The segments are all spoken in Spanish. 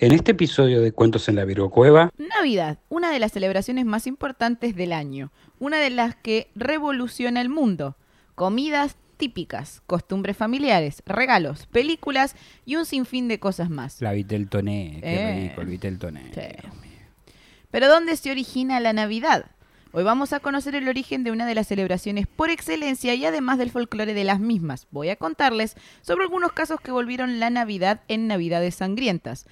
En este episodio de Cuentos en la Virgo Cueva, Navidad, una de las celebraciones más importantes del año, una de las que revoluciona el mundo. Comidas típicas, costumbres familiares, regalos, películas y un sinfín de cosas más. la Vitel Toné, qué Eh. rico el Vitel Toné. Sí. Pero ¿dónde se origina la Navidad? Hoy vamos a conocer el origen de una de las celebraciones por excelencia y además del folclore de las mismas. Voy a contarles sobre algunos casos que volvieron la Navidad en Navidades sangrientas.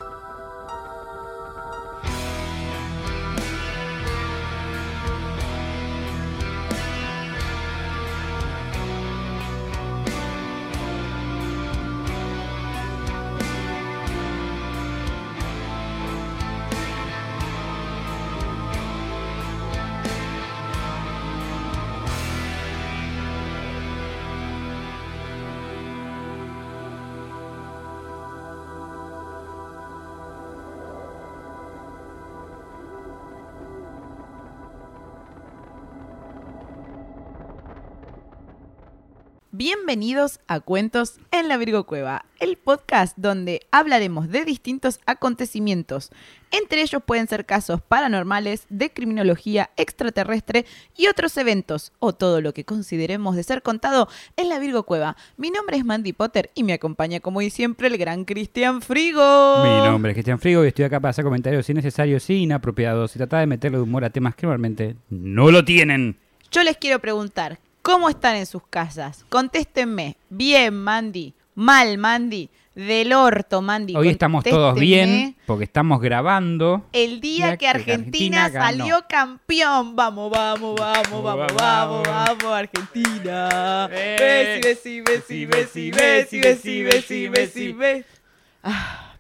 Bienvenidos a Cuentos en la Virgo Cueva, el podcast donde hablaremos de distintos acontecimientos. Entre ellos pueden ser casos paranormales, de criminología extraterrestre y otros eventos, o todo lo que consideremos de ser contado en la Virgo Cueva. Mi nombre es Mandy Potter y me acompaña como hoy siempre el gran Cristian Frigo. Mi nombre es Cristian Frigo y estoy acá para hacer comentarios innecesarios e inapropiados y tratar de meterle humor a temas que normalmente no lo tienen. Yo les quiero preguntar, ¿cómo están en sus casas? Contéstenme. Bien, Mandy. Mal, Mandy. Del orto, Mandy. Hoy estamos todos bien porque estamos grabando. El día que que Argentina, Argentina ganó. salió campeón. Vamos, vamos, vamos, vamos, Vamos, vamos, Argentina. Eh. Messi, Messi, Messi, Messi, Messi, Messi, Messi, Messi, Messi.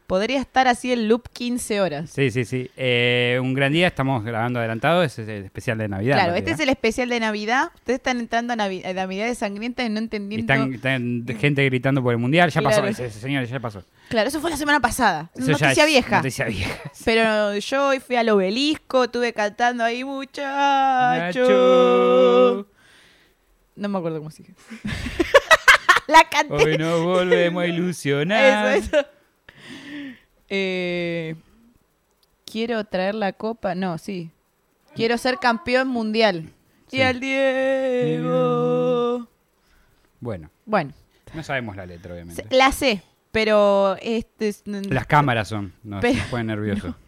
Podría estar así el loop 15 horas. Sí, sí, sí. Eh, un gran día, estamos grabando adelantado, ese es el especial de Navidad. Claro, este es el especial de Navidad. Ustedes están entrando a, Navi- a Navidades sangrientas y no Y entendiendo. Están, están gente gritando por el mundial, ya Claro. pasó, ese, ese señor, ya pasó. Claro, eso fue la semana pasada. Eso noticia es vieja. Noticia vieja. Pero yo hoy fui al obelisco, estuve cantando ahí, muchacho. No me acuerdo cómo sigue. la canté. Hoy nos volvemos a ilusionar. Eso, eso. Eh, quiero traer la copa. No, sí. Quiero ser campeón mundial. Sí. Y al Diego. Bueno, Bueno, no sabemos la letra, obviamente. la sé, pero este es- Las cámaras son, nos, Pero- nos ponen nerviosos.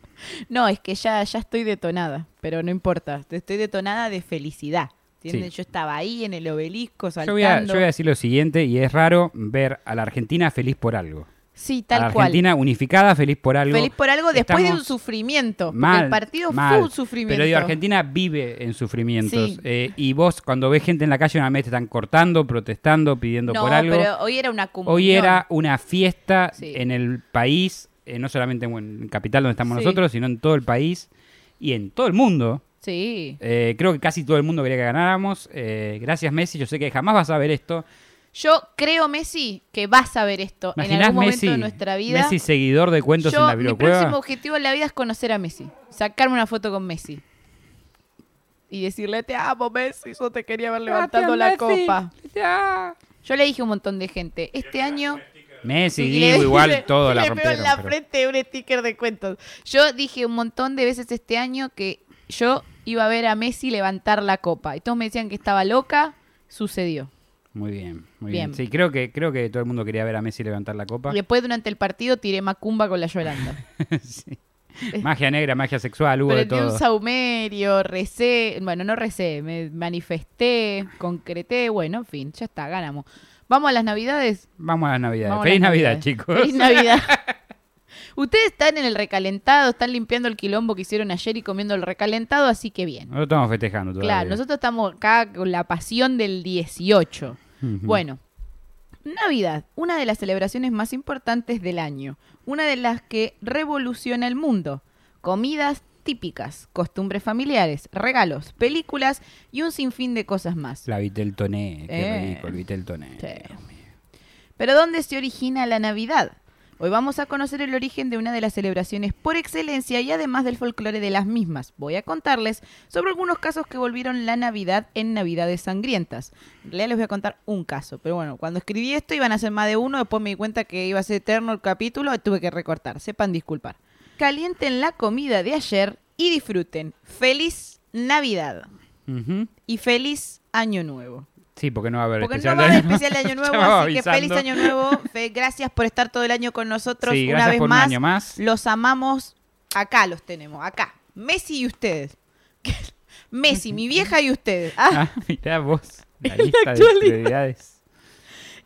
No, es que ya, ya estoy detonada, pero no importa. Estoy detonada de felicidad. ¿entienden? Sí. Yo estaba ahí en el obelisco Yo saltando. voy, a, yo voy a decir lo siguiente, y es raro ver a la Argentina feliz por algo. Sí, a la tal cual. Argentina unificada feliz por algo. Feliz por algo después de un sufrimiento. Porque Mal, el partido mal. fue un sufrimiento. Pero digo, Argentina vive en sufrimientos. Sí. eh, y vos, cuando ves gente en la calle, una vez te están cortando, protestando, pidiendo no, por algo. pero hoy era una comunión. Hoy era una fiesta Sí. en el país, eh, no solamente en en Capital donde estamos Sí. nosotros, sino en todo el país y en todo el mundo. Sí. Eh, creo que casi todo el mundo quería que ganáramos. Eh, gracias Messi, yo sé que jamás vas a ver esto. Yo creo, Messi, que vas a ver esto en ¿Imaginás algún momento Messi, de nuestra vida. Messi seguidor de cuentos Yo, en la mi Virocueva? próximo objetivo en la vida es conocer a Messi. Sacarme una foto con Messi. Y decirle, te amo, Messi. Yo te quería ver levantando la copa. Yo le dije a un montón de gente, este año... Messi, le- igual le- todo la le veo rompieron. en la pero- frente un sticker de cuentos. Yo dije un montón de veces este año que yo iba a ver a Messi levantar la copa. Y todos me decían que estaba loca. Sucedió. Muy bien, muy Bien. bien. Sí, creo que, creo que todo el mundo quería ver a Messi levantar la copa. Y después durante el partido tiré macumba con la Yolanda. Sí. Magia negra, magia sexual, hubo de Prendí un todo. saumerio, recé, bueno, no recé, me manifesté, concreté, bueno, en fin, ya está, ganamos. Vamos a las navidades. Vamos a las navidades. Vamos Feliz las Navidad, Navidades. chicos. Feliz Navidad. Ustedes están en el recalentado, están limpiando el quilombo que hicieron ayer y comiendo el recalentado, así que bien. Nosotros estamos festejando todavía. Claro, nosotros estamos acá con la pasión del 18. Bueno, Navidad, una de las celebraciones más importantes del año, una de las que revoluciona el mundo. Comidas típicas, costumbres familiares, regalos, películas y un sinfín de cosas más. La Vitel Toné, qué Eh. rico el Vitel Toné. Sí. Pero ¿dónde se origina la Navidad? Hoy vamos a conocer el origen de una de las celebraciones por excelencia y además del folclore de las mismas. Voy a contarles sobre algunos casos que volvieron la Navidad en Navidades sangrientas. En realidad les voy a contar un caso, pero bueno, cuando escribí esto iban a ser más de uno, después me di cuenta que iba a ser eterno el capítulo y tuve que recortar. Sepan disculpar. calienten la comida de ayer y disfruten. Feliz Navidad y feliz Año Nuevo. Sí, porque no va a haber Porque especial no va a haber de- especial de Año Nuevo, así que feliz. Año Nuevo. Fe- gracias por estar todo el año con nosotros. Sí, Una vez por un más, año más. los amamos. Acá los tenemos, acá. Messi y ustedes. Messi, mi vieja y ustedes. Ah, Ah, mirá vos. La En la lista de actualidad. prioridades.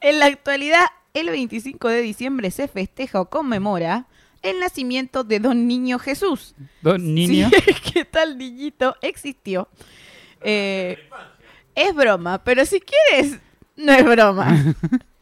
En la actualidad, el 25 de diciembre se festeja o conmemora el nacimiento de Don Niño Jesús. Dos niños. Sí, que tal niñito existió. Eh, es broma, pero si quieres, no es broma.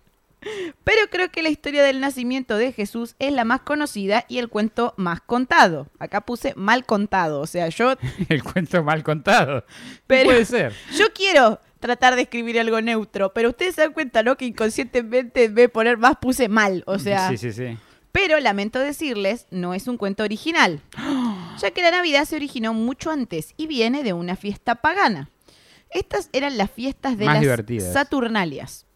Pero creo que la historia del nacimiento de Jesús es la más conocida y el cuento más contado. Acá puse mal contado, o sea, yo, El cuento mal contado. Pero- Puede ser. yo quiero tratar de escribir algo neutro, pero ustedes se dan cuenta, ¿no? Que inconscientemente en vez de poner más puse mal, o sea... Sí, sí, sí. Pero lamento decirles, no es un cuento original, ya que la Navidad se originó mucho antes y viene de una fiesta pagana. Estas eran las fiestas de Más las divertidas. Saturnalias.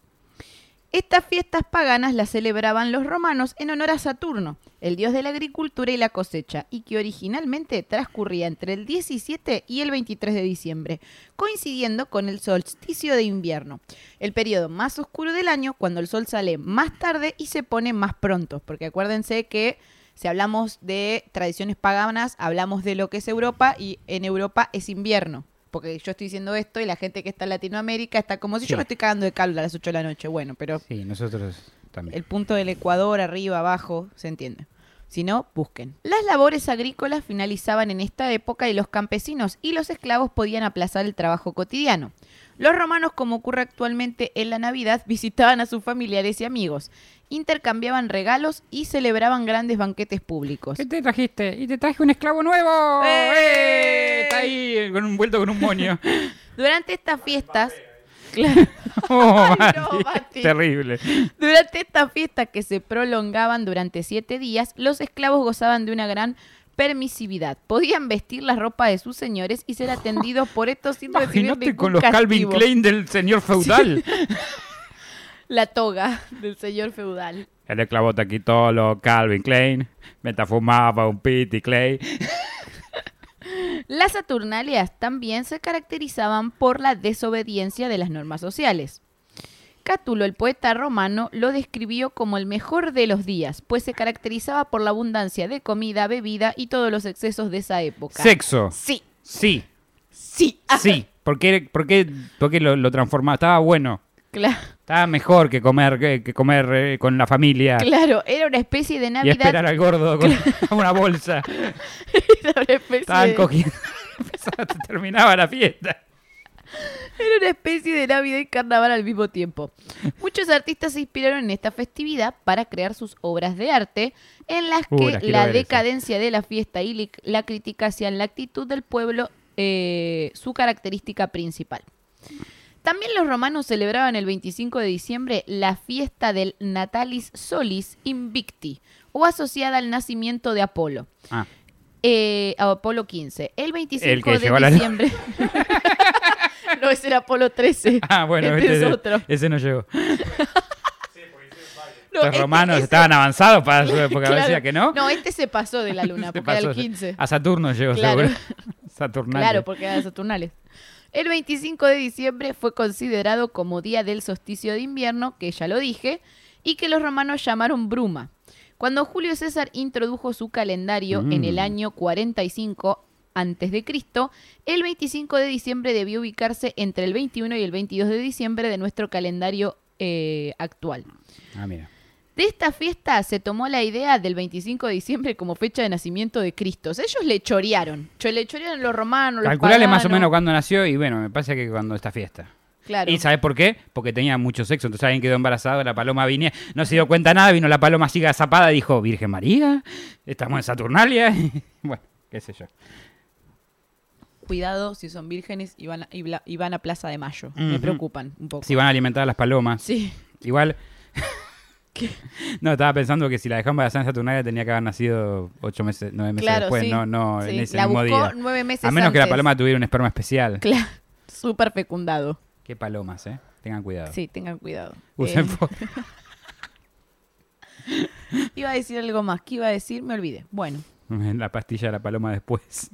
Estas fiestas paganas las celebraban los romanos en honor a Saturno, el dios de la agricultura y la cosecha, y que originalmente transcurría entre el 17 y el 23 de diciembre, coincidiendo con el solsticio de invierno, el periodo más oscuro del año cuando el sol sale más tarde y se pone más pronto, porque acuérdense que si hablamos de tradiciones paganas, hablamos de lo que es Europa y en Europa es invierno. Porque yo estoy diciendo esto y la gente que está en Latinoamérica está como si Sí. yo me estoy cagando de calor a las 8 de la noche. Bueno, pero Sí, nosotros también. el punto del Ecuador, arriba, abajo, se entiende. Si no, busquen. Las labores agrícolas finalizaban en esta época y los campesinos y los esclavos podían aplazar el trabajo cotidiano. Los romanos, como ocurre actualmente en la Navidad, visitaban a sus familiares y amigos, intercambiaban regalos y celebraban grandes banquetes públicos. ¿Qué te trajiste? Y te traje un esclavo nuevo. ¡Eh! ¡Eh! Está ahí con un vuelto con un moño. Durante estas fiestas, claro, Oh, Ay, no, Mati, Mati. Terrible. Durante estas fiestas que se prolongaban durante siete días, los esclavos gozaban de una gran permisividad. Podían vestir la ropa de sus señores y ser atendidos por estos sin recibir Imagínate con los Calvin. Klein del señor feudal. La toga del señor feudal. El esclavo te quitó los Calvin Klein. Mientras fumaba un Pitty Clay. Las Saturnalias también se caracterizaban por la desobediencia de las normas sociales. Cátulo, el poeta romano, lo describió como el mejor de los días, pues se caracterizaba por la abundancia de comida, bebida y todos los excesos de esa época. Sexo. Sí, Sí. sí. Sí. ¿Por qué, por qué, por qué lo, lo transformaba? Estaba bueno. Claro, Estaba mejor que comer, que, que comer eh, con la familia. claro, era una especie de Y Navidad. esperar al gordo con una bolsa. Era una especie Estaban de- cogiendo. Terminaba la fiesta. Era una especie de Navidad y carnaval al mismo tiempo. Muchos artistas se inspiraron en esta festividad para crear sus obras de arte, en las que la decadencia de la fiesta y la crítica hacían la actitud del pueblo eh, su característica principal. También los romanos celebraban el 25 de diciembre la fiesta del Natalis Solis Invicti, o asociada al nacimiento de Apolo. Ah, Eh, a Apolo 15. El 25 El que de a la- diciembre. no, ese era Apolo 13. Ah, bueno, este este es otro. ese no llegó. No, Los este- romanos estaban avanzados para su época, claro. decía que no. No, este se pasó de la luna, porque era el pasó. 15. A Saturno llegó, Claro. seguro. Saturnalia. Claro, porque eran Saturnales. El 25 de diciembre fue considerado como día del solsticio de invierno, que ya lo dije, y que los romanos llamaron bruma. Cuando Julio César introdujo su calendario en el Mm. año 45 antes de Cristo, el 25 de diciembre debió ubicarse entre el 21 y el 22 de diciembre de nuestro calendario eh, actual. Ah, mira. De esta fiesta se tomó la idea del 25 de diciembre como fecha de nacimiento de Cristo. O sea, ellos le chorearon. Cho- Le chorearon los romanos, los Calculale más o menos cuándo nació y bueno, me parece que cuando esta fiesta. Claro. ¿Y sabes por qué? Porque tenía mucho sexo, entonces alguien quedó embarazado, la paloma vine, no se dio cuenta nada, vino la paloma así zapada y dijo, Virgen María, estamos en Saturnalia. bueno, qué sé yo. Cuidado si son vírgenes y van a, y bla- y van a Plaza de Mayo. Me preocupan un poco. Si van a alimentar a las palomas. Sí. Igual. No, estaba pensando que si la dejó embarazada en Saturnalia tenía que haber nacido ocho meses, nueve meses Claro, después, sí. no, no en ese La mismo buscó día. nueve meses A menos que la paloma tuviera un esperma especial. Claro. Súper fecundado. Qué palomas, eh. Tengan cuidado. Sí, tengan cuidado. Usen Eh, iba a decir algo más. ¿Qué iba a decir? Me olvidé. Bueno, La pastilla de la paloma después.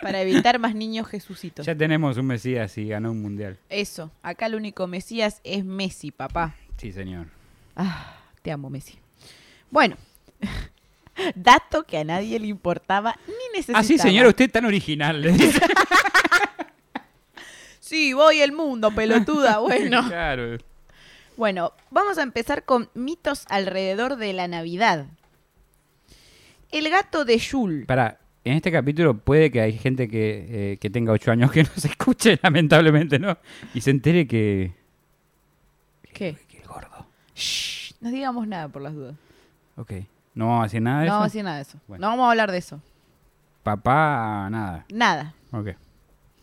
Para evitar más niños Jesucitos. Ya tenemos un Mesías y ganó un mundial. Eso, acá el único Mesías es Messi, papá. Sí, señor. Ah, te amo, Messi. Bueno, dato que a nadie le importaba ni necesitaba. Ah, sí, señor, usted es tan original. Sí, voy el mundo, pelotuda. Bueno. Claro. Bueno, vamos a empezar con mitos alrededor de la Navidad. El gato de Yul. Para, en este capítulo puede que hay gente que, eh, que tenga ocho años que no se escuche, lamentablemente, ¿no? Y se entere que... ¿Qué? que el gordo. Shh, no digamos nada por las dudas. Ok. No vamos a decir nada de No eso. vamos a decir nada de eso. Bueno. No vamos a hablar de eso. Papá, nada. Nada. Ok.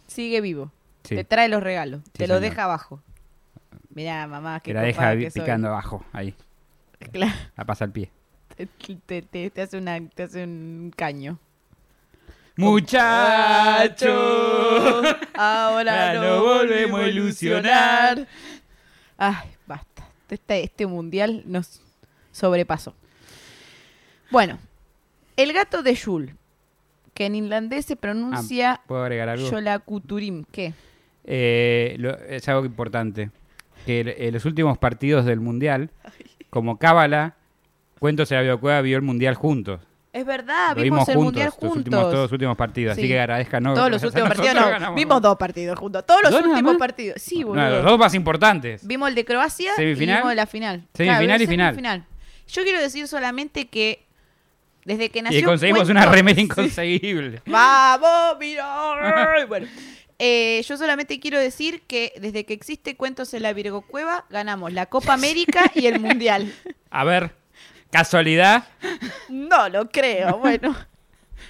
Sigue vivo. Sí. Te trae los regalos. Sí, te lo señor. deja abajo. Mirá, mamá, Que qué la deja soy. picando abajo, ahí. Claro, La pasa al pie. te, te- te- te hace una, te hace un caño. ¡Muchacho! Ahora no volvemos a ilusionar. Ay, basta. Este, este mundial nos sobrepasó. Bueno, el gato de Yul, que en irlandés se pronuncia ¿Puedo agregar algo? Yolakuturim. ¿Qué? Eh, lo- es algo importante. Que el- en los últimos partidos del Mundial, como Cábala, Cuentos de la Videocueva vio el Mundial juntos. Es verdad, Lo vimos, el juntos, mundial juntos. últimos, todos los últimos partidos. Sí. Así que agradezcan. No, Todos los últimos partidos, no. ganamos. Vimos dos partidos juntos. Todos los ¿Dos nada últimos más? partidos. Sí, No, boludo. los dos más importantes. Vimos el de Croacia ¿Semifinal? y vimos la final. Semifinal y final. semifinal. Yo quiero decir solamente que desde que Y nació conseguimos Cuento- una remera Sí. inconseguible. ¡Vamos, mira! bueno, eh, yo solamente quiero decir que desde que existe Cuentos en la Virgo Cueva, ganamos la Copa América y el Mundial. A ver, casualidad, No lo creo, bueno.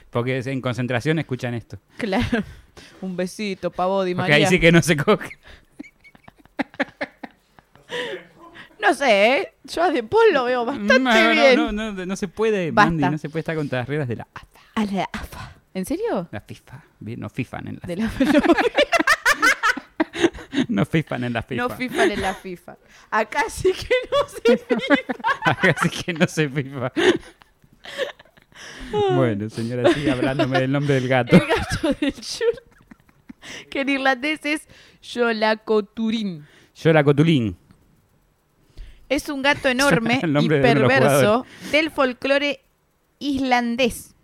porque en concentración escuchan esto. Claro. Un besito, Pavo Di Porque María. ahí sí que no se coge. No sé, ¿eh? Yo a De Paul lo veo bastante no, no, bien. No, no, no, no se puede, Basta. Mandy, no se puede estar contra las reglas de la AFA. A la AFA. ¿En serio? La FIFA. Bien, No FIFAN en la De la No FIFAN en la FIFA. No FIFA en la FIFA. Acá sí que no se Así que no se FIFA. bueno, señora, sigue hablándome del nombre del gato. El gato de Jul, que en irlandés es la Cotulín. Es un gato enorme y perverso del folclore islandés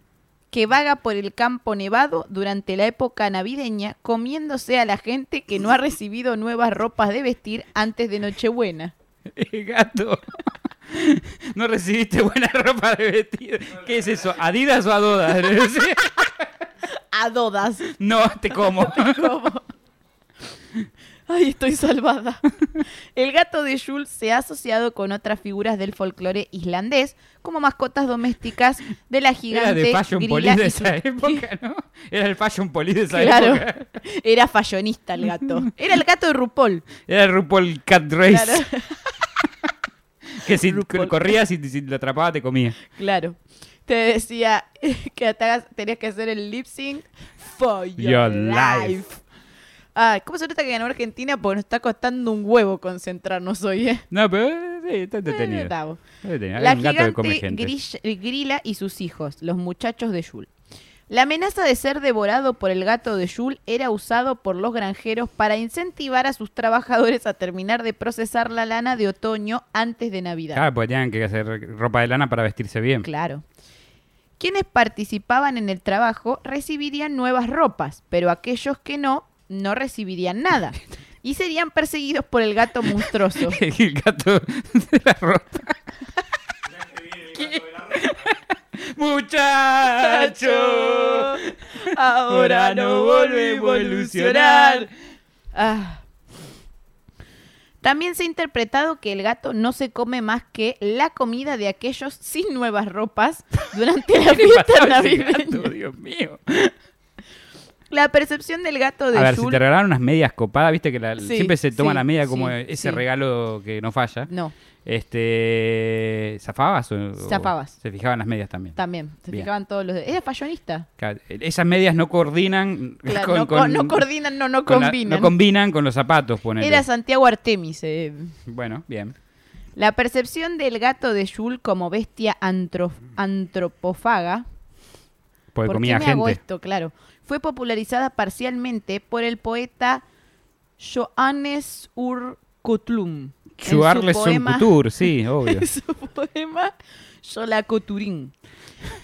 que vaga por el campo nevado durante la época navideña comiéndose a la gente que no ha recibido nuevas ropas de vestir antes de Nochebuena. El gato. No recibiste buena ropa de vestir. ¿Qué es eso? ¿Adidas o Adodas? A dodas. No, te como. ¿Cómo? Ay, estoy salvada. El gato de Jules se ha asociado con otras figuras del folclore islandés como mascotas domésticas de la Era gigante de Fashion Police de esa época, ¿no? Era el Fashion Police de esa Claro. época. Era fashionista el gato. Era el gato de RuPaul. Era el RuPaul Cat Race. Claro. Que si RuPaul. corrías y si lo atrapaba te comía. Claro. Te decía que te tenías que hacer el lip sync for your, Your life. life. Ay, ¿cómo se nota que ganó Argentina? Porque nos está costando un huevo concentrarnos hoy, ¿eh? No, pero eh, sí, está entretenido. Eh, La gigante gente. grill- Grila y sus hijos, los muchachos de Yul. La amenaza de ser devorado por el gato de Yul era usado por los granjeros para incentivar a sus trabajadores a terminar de procesar la lana de otoño antes de Navidad. Claro, porque tenían que hacer ropa de lana para vestirse bien. Claro. Quienes participaban en el trabajo recibirían nuevas ropas, pero aquellos que no, no recibirían nada. Y serían perseguidos por el gato monstruoso. el gato de la ropa. Muchacho, ahora no volvemos a ilusionar. Ah. También se ha interpretado que el gato no se come más que la comida de aquellos sin nuevas ropas durante la ¿Qué le fiesta navideña. gato? Dios mío. La percepción del gato de A ver, si te regalaron unas medias copadas, viste que la- Sí, siempre se toma sí, la media como sí, ese regalo que no falla. No, Este, ¿Zafabas? O, o Zafabas. se fijaban las medias también. también. Se Bien. fijaban todos los... Era fashionista. Claro, Esas medias no coordinan Claro, con, no, con- no coordinan, no, no la- combinan. no combinan con los zapatos, ponele. Era Santiago Artemis. eh. Bueno, bien. La percepción del gato de Jules como bestia antro- antropófaga Porque ¿Por comía qué me hago gente. esto? Claro. Fue popularizada parcialmente por el poeta Johannes Ur su Chuarles couture, sí, obvio. en su poema Xolacoturín.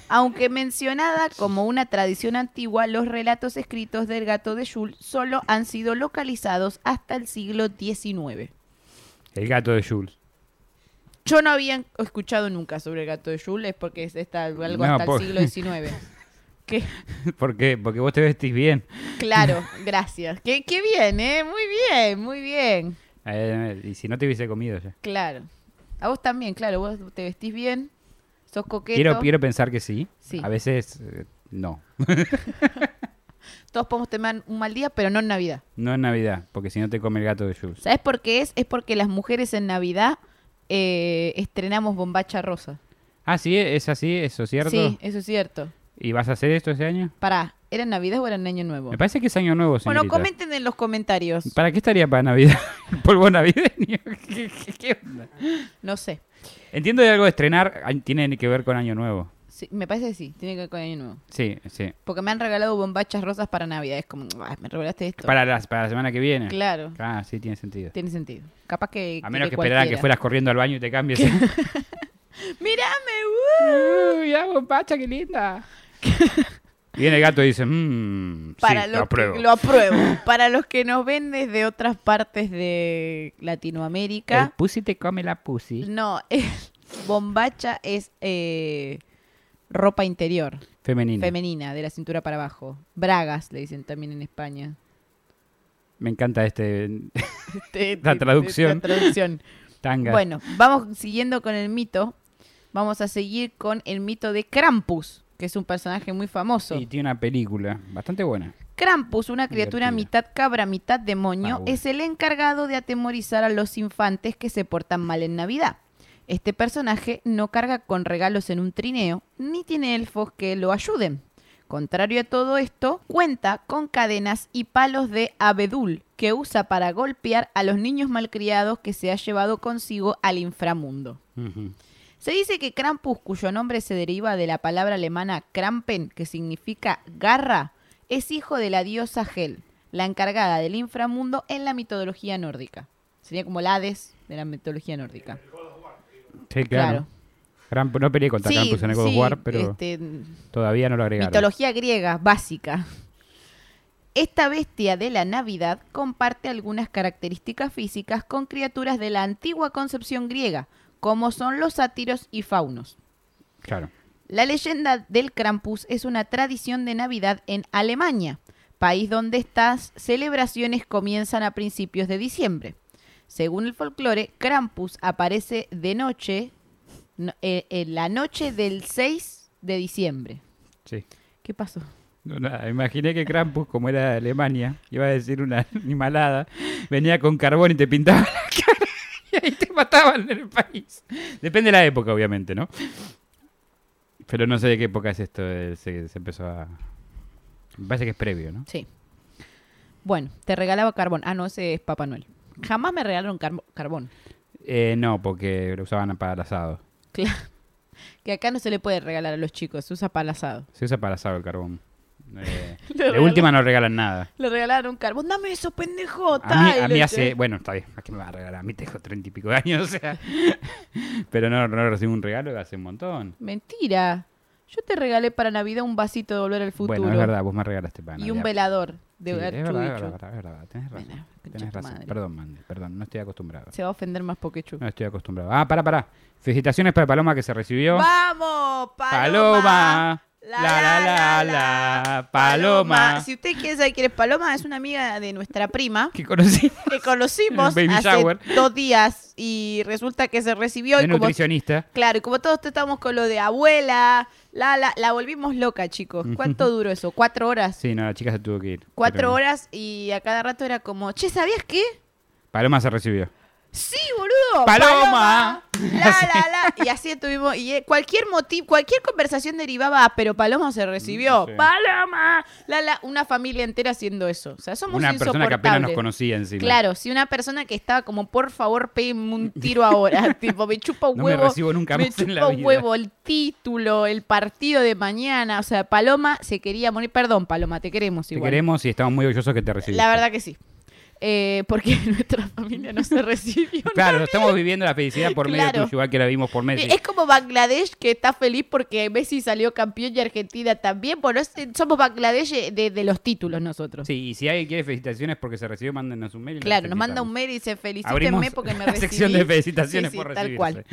Aunque mencionada como una tradición antigua, los relatos escritos del gato de Jules solo han sido localizados hasta el siglo XIX. El gato de Jules. Yo no había escuchado nunca sobre el gato de Jules, es porque es esta- algo No, hasta por- el siglo XIX. ¿Qué? ¿Por qué? Porque vos te vestís bien. Claro, gracias. Qué, qué bien, ¿eh? Muy bien, muy bien. Eh, y si no te hubiese comido ya. Claro. A vos también, claro. Vos te vestís bien, sos coqueto. Quiero, quiero pensar que sí. Sí. A veces eh, no. Todos podemos tener un mal día, pero no en Navidad. No en Navidad, porque si no te come el gato de Jules. ¿Sabes por qué es? Es porque las mujeres en Navidad eh, estrenamos bombacha rosa. Ah, sí, es así, eso es cierto. Sí, eso es cierto. ¿Y vas a hacer esto ese año? Pará, ¿era Navidad o era en Año Nuevo? Me parece que es año nuevo, Bueno, señorita. comenten en los comentarios. ¿Para qué estaría para Navidad? ¿El polvo navideño? ¿Qué, qué- onda? No sé. Entiendo de algo de estrenar, tiene que ver con año nuevo. Sí, me parece que sí, tiene que ver con Año Nuevo. Sí, sí. Porque me han regalado bombachas rosas para Navidad. Es como, "Ah, me regalaste esto. Para, las, para la semana que viene. Claro, Ah, sí, tiene sentido. tiene sentido. Capaz que. A menos que esperaran que fueras corriendo al baño y te cambies. ¡Mírame! Uy, ya, bombacha, qué linda. Viene el gato y dice, mmm, Para sí, los lo apruebo. que lo apruebo. Para los que nos ven desde otras partes de El Latinoamérica, pussy te come la pussy. no, es- bombacha es eh, ropa interior, Femenina. femenina, de la cintura para abajo. Bragas, le dicen también en España. Me encanta este Este- La traducción. la traducción. tanga. Bueno, vamos siguiendo con el mito. Vamos a seguir con el mito de Krampus, que es un personaje muy famoso. Y tiene una película bastante buena. Krampus, una criatura Divertida. mitad cabra, mitad demonio, Ah, bueno. es el encargado de atemorizar a los infantes que se portan mal en Navidad. Este personaje no carga con regalos en un trineo, ni tiene elfos que lo ayuden. Contrario a todo esto, cuenta con cadenas y palos de abedul que usa para golpear a los niños malcriados que se ha llevado consigo al inframundo. Se dice que Krampus, cuyo nombre se deriva de la palabra alemana Krampen, que significa garra, es hijo de la diosa Hel, la encargada del inframundo en la mitología nórdica. Sería como el Hades de la mitología nórdica. Sí, claro. No peleé contra Krampus en el God sí, War, pero este, todavía no lo agregaron. mitología griega básica. Esta bestia de la Navidad comparte algunas características físicas con criaturas de la antigua concepción griega, como son los sátiros y faunos. Claro. La leyenda del Krampus es una tradición de Navidad en Alemania, país donde estas celebraciones comienzan a principios de diciembre. Según el folclore, Krampus aparece de noche, no- eh, en la noche del 6 de diciembre. Sí. ¿Qué pasó? No, nada, imaginé que Krampus, como era de Alemania, iba a decir una animalada, venía con carbón y te pintaba la cara y te mataban en el país. Depende de la época, obviamente, ¿no? Pero no sé de qué época es esto, eh, se, se empezó a... Me parece que es previo, ¿no? Sí. Bueno, te regalaba carbón. Ah, no, ese es Papá Noel. Jamás me regalaron carbo- carbón. Eh, no, porque lo usaban para el asado. Claro. Que acá no se le puede regalar a los chicos, se usa para el asado. Se usa para asado el carbón. Eh, de última no regalan nada. Le regalaron carbón. Dame eso, pendejo. A mí, a hace, bueno, está bien, ¿a qué me va a regalar? A mí tengo treinta y pico de años, o sea. Pero no, no recibo un regalo hace un montón. Mentira. Yo te regalé para Navidad un vasito de Volver al Futuro. Bueno, es verdad, vos me regalaste para Y un Navidad. velador de Sí, es verdad, es verdad, es verdad, es verdad, tenés razón. Bueno, tenés razón. madre. Perdón, Mandy, perdón, no estoy acostumbrado. Se va a ofender más Pokechu. No estoy acostumbrado. Ah, para, para. Felicitaciones para Paloma que se recibió. ¡Vamos, Paloma! Paloma. La, la, la, la, Paloma. Si usted quiere saber quién es Paloma, es una amiga de nuestra prima Que conocí. que conocimos Baby hace shower. dos días y resulta que se recibió Es y como nutricionista. Claro, y como todos estamos con lo de abuela, la, la, la volvimos loca, chicos. ¿Cuánto duró eso? ¿Cuatro horas? Sí, no, la chica se tuvo que ir. Cuatro Pero- horas y a cada rato era como, che, ¿sabías qué? Paloma se recibió. Sí, boludo. Paloma. La, la, la. Y así estuvimos. Y eh, cualquier motivo, cualquier conversación derivaba a, pero Paloma se recibió. Sí. Paloma. La, la. Una familia entera haciendo eso. O sea, somos Una persona que apenas nos conocía encima. Claro, si una persona que estaba como, por favor, pégame un tiro ahora. tipo, me chupa un No me huevo. recibo nunca me en chupa la un vida. huevo el título, el partido de mañana. O sea, Paloma se quería morir. Perdón, Paloma, te queremos Te igual. queremos y estamos muy orgullosos que te recibiste. La verdad que sí. Eh, porque nuestra familia no se recibió. Claro, estamos viviendo la felicidad por medio Claro. tuyo, igual que la vimos por Messi. Es como Bangladesh que está feliz porque Messi salió campeón y Argentina también. Bueno, es- somos Bangladesh de, de los títulos nosotros. Sí, y si alguien quiere felicitaciones porque se recibió, mándenos un mail. Claro, nos manda un mail y dice felicítenme porque me la recibí. sección de felicitaciones Sí, sí, por tal recibirse. cual.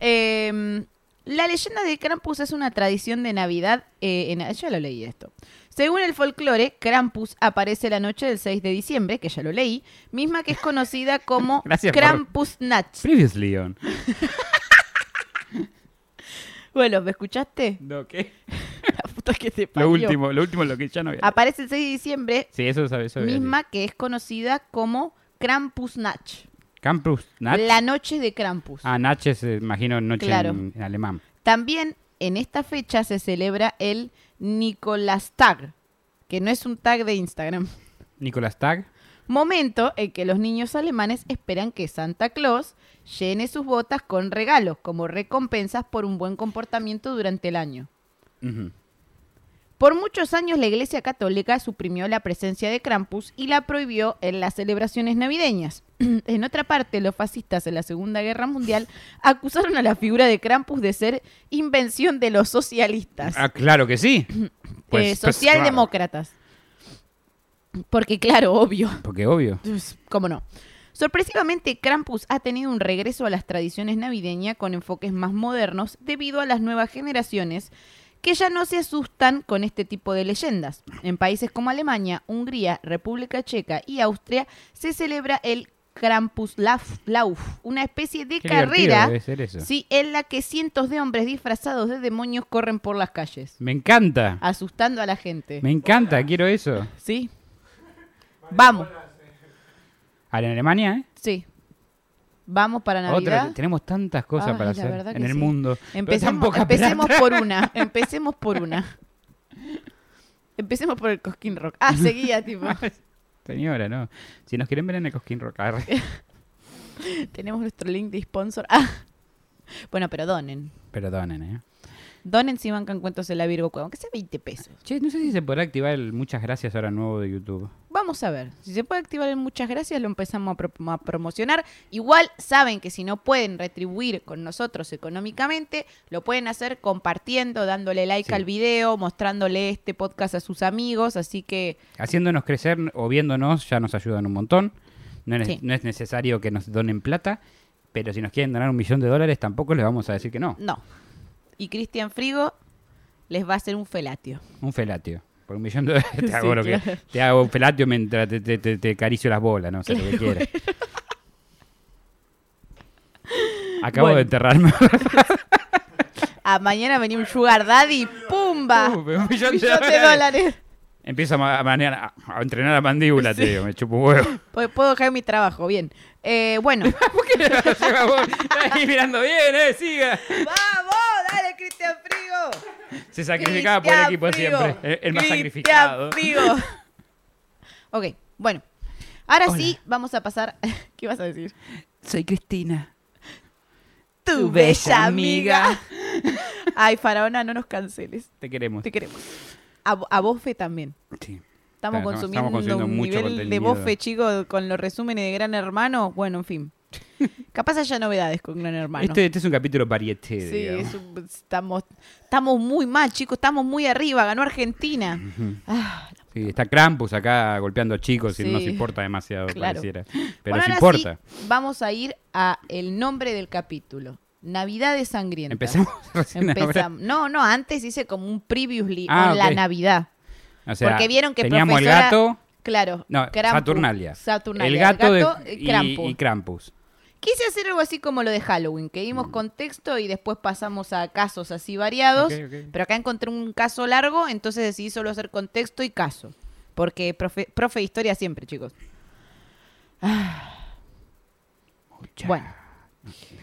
Eh, la leyenda de Krampus es una tradición de Navidad. eh, en, ya lo leí esto. Según el folclore, Krampus aparece la noche del 6 de diciembre, que ya lo leí, misma que es conocida como Gracias por- Krampusnacht. Previously on. Bueno, ¿me escuchaste? No, ¿qué? La puta que te Lo último, lo último, lo que ya no había. Aparece el 6 de diciembre, Sí, eso sabes. Eso misma que es conocida como Krampusnacht. dicho. Campus Nach. La noche de Krampus. Ah, Nach es, eh, imagino, noche Claro. en, en alemán. También en esta fecha se celebra el Nicolastag, que no es un tag de Instagram. Nicolás Tag. Momento en que los niños alemanes esperan que Santa Claus llene sus botas con regalos como recompensas por un buen comportamiento durante el año. Por muchos años la Iglesia Católica suprimió la presencia de Krampus y la prohibió en las celebraciones navideñas. en otra parte, los fascistas en la Segunda Guerra Mundial acusaron a la figura de Krampus de ser invención de los socialistas, Ah, claro que sí. eh, Pues, pues, socialdemócratas. Porque claro, obvio. porque obvio. Pues, ¿Cómo no? Sorpresivamente, Krampus ha tenido un regreso a las tradiciones navideñas con enfoques más modernos debido a las nuevas generaciones que ya no se asustan con este tipo de leyendas. En países como Alemania, Hungría, República Checa y Austria se celebra el Krampuslauf, Lauf, una especie de Qué carrera sí, en la que cientos de hombres disfrazados de demonios corren por las calles, Me encanta. asustando a la gente. Me encanta, quiero eso. ¿Sí? Vamos, ¿A la Alemania, eh? sí. Vamos para Navidad. Otra, tenemos tantas cosas Ay, para hacer en el sí. mundo. Empecemos, empecemos por una. Empecemos por una. Empecemos por el Cosquín Rock. Ah, seguía, tipo. Señora, no. Si nos quieren ver en el Cosquín Rock. Tenemos nuestro link de sponsor. Ah. Bueno, pero donen. perdonen, ¿eh? Donen si bancan cuentos en la Virgo Cueva, aunque sea 20 pesos. Che, no sé si se podrá activar el muchas gracias ahora nuevo de YouTube. Vamos a ver. Si se puede activar el muchas gracias, lo empezamos a, pro- a promocionar. Igual saben que si no pueden retribuir con nosotros económicamente, lo pueden hacer compartiendo, dándole like Sí. al video, mostrándole este podcast a sus amigos. Así que Haciéndonos crecer o viéndonos ya nos ayudan un montón. No es, Sí. no es necesario que nos donen plata, pero si nos quieren donar un millón de dólares tampoco les vamos a decir que no. no. Y Cristian Frigo les va a hacer un felatio. Un felatio. Por un millón de dólares te Sí, hago, lo que- claro. te hago un felatio mientras te, te, te- te acaricio las bolas, no sé lo que quieras. Acabo Bueno. de enterrarme. A mañana venía un sugar daddy, ¡pumba! Uh, un millón de dólares. dólares. Empiezo a, ma- a entrenar la mandíbula, te digo, me chupo un huevo. Puedo- Puedo dejar mi trabajo, bien. Eh, bueno. ¿Por qué no lo llevas vos? Estás ahí mirando bien, eh, siga. ¡Vamos! Se sacrificaba por el equipo Frigo. siempre. El, el más Cristian sacrificado. Frigo. ok, bueno. Ahora Hola. sí, vamos a pasar. ¿Qué vas a decir? Soy Cristina. Tu bella amiga. Ay, Faraona, no nos canceles. Te queremos. Te queremos. A, Bofe también. Sí. Estamos Claro, consumiendo, estamos consumiendo un mucho nivel de bofe, chicos, con los resúmenes de Gran Hermano. Bueno, en fin. Capaz haya novedades con Gran Hermano. Este, este es un capítulo parieté, sí, es un- estamos, estamos muy mal, chicos. Estamos muy arriba. Ganó Argentina. Ah, Sí, está Krampus acá golpeando a chicos y no nos Sí. importa demasiado, Claro. pareciera. bueno, Pero nos ahora importa. sí, vamos a ir a el nombre del capítulo. Navidades sangrientas. Empezamos recién. Empezamos. No, no, antes hice como un previously Ah, on la. Navidad. O sea, Porque vieron que teníamos el profesora- gato, Claro. no, Krampus. Saturnalia. Saturnalia. El gato, de- y Krampus. Quise hacer algo así como lo de Halloween, que Mm. dimos contexto y después pasamos a casos así variados. Pero acá encontré un caso largo, entonces decidí solo hacer contexto y caso. Porque profe, profe de historia siempre, chicos. Bueno,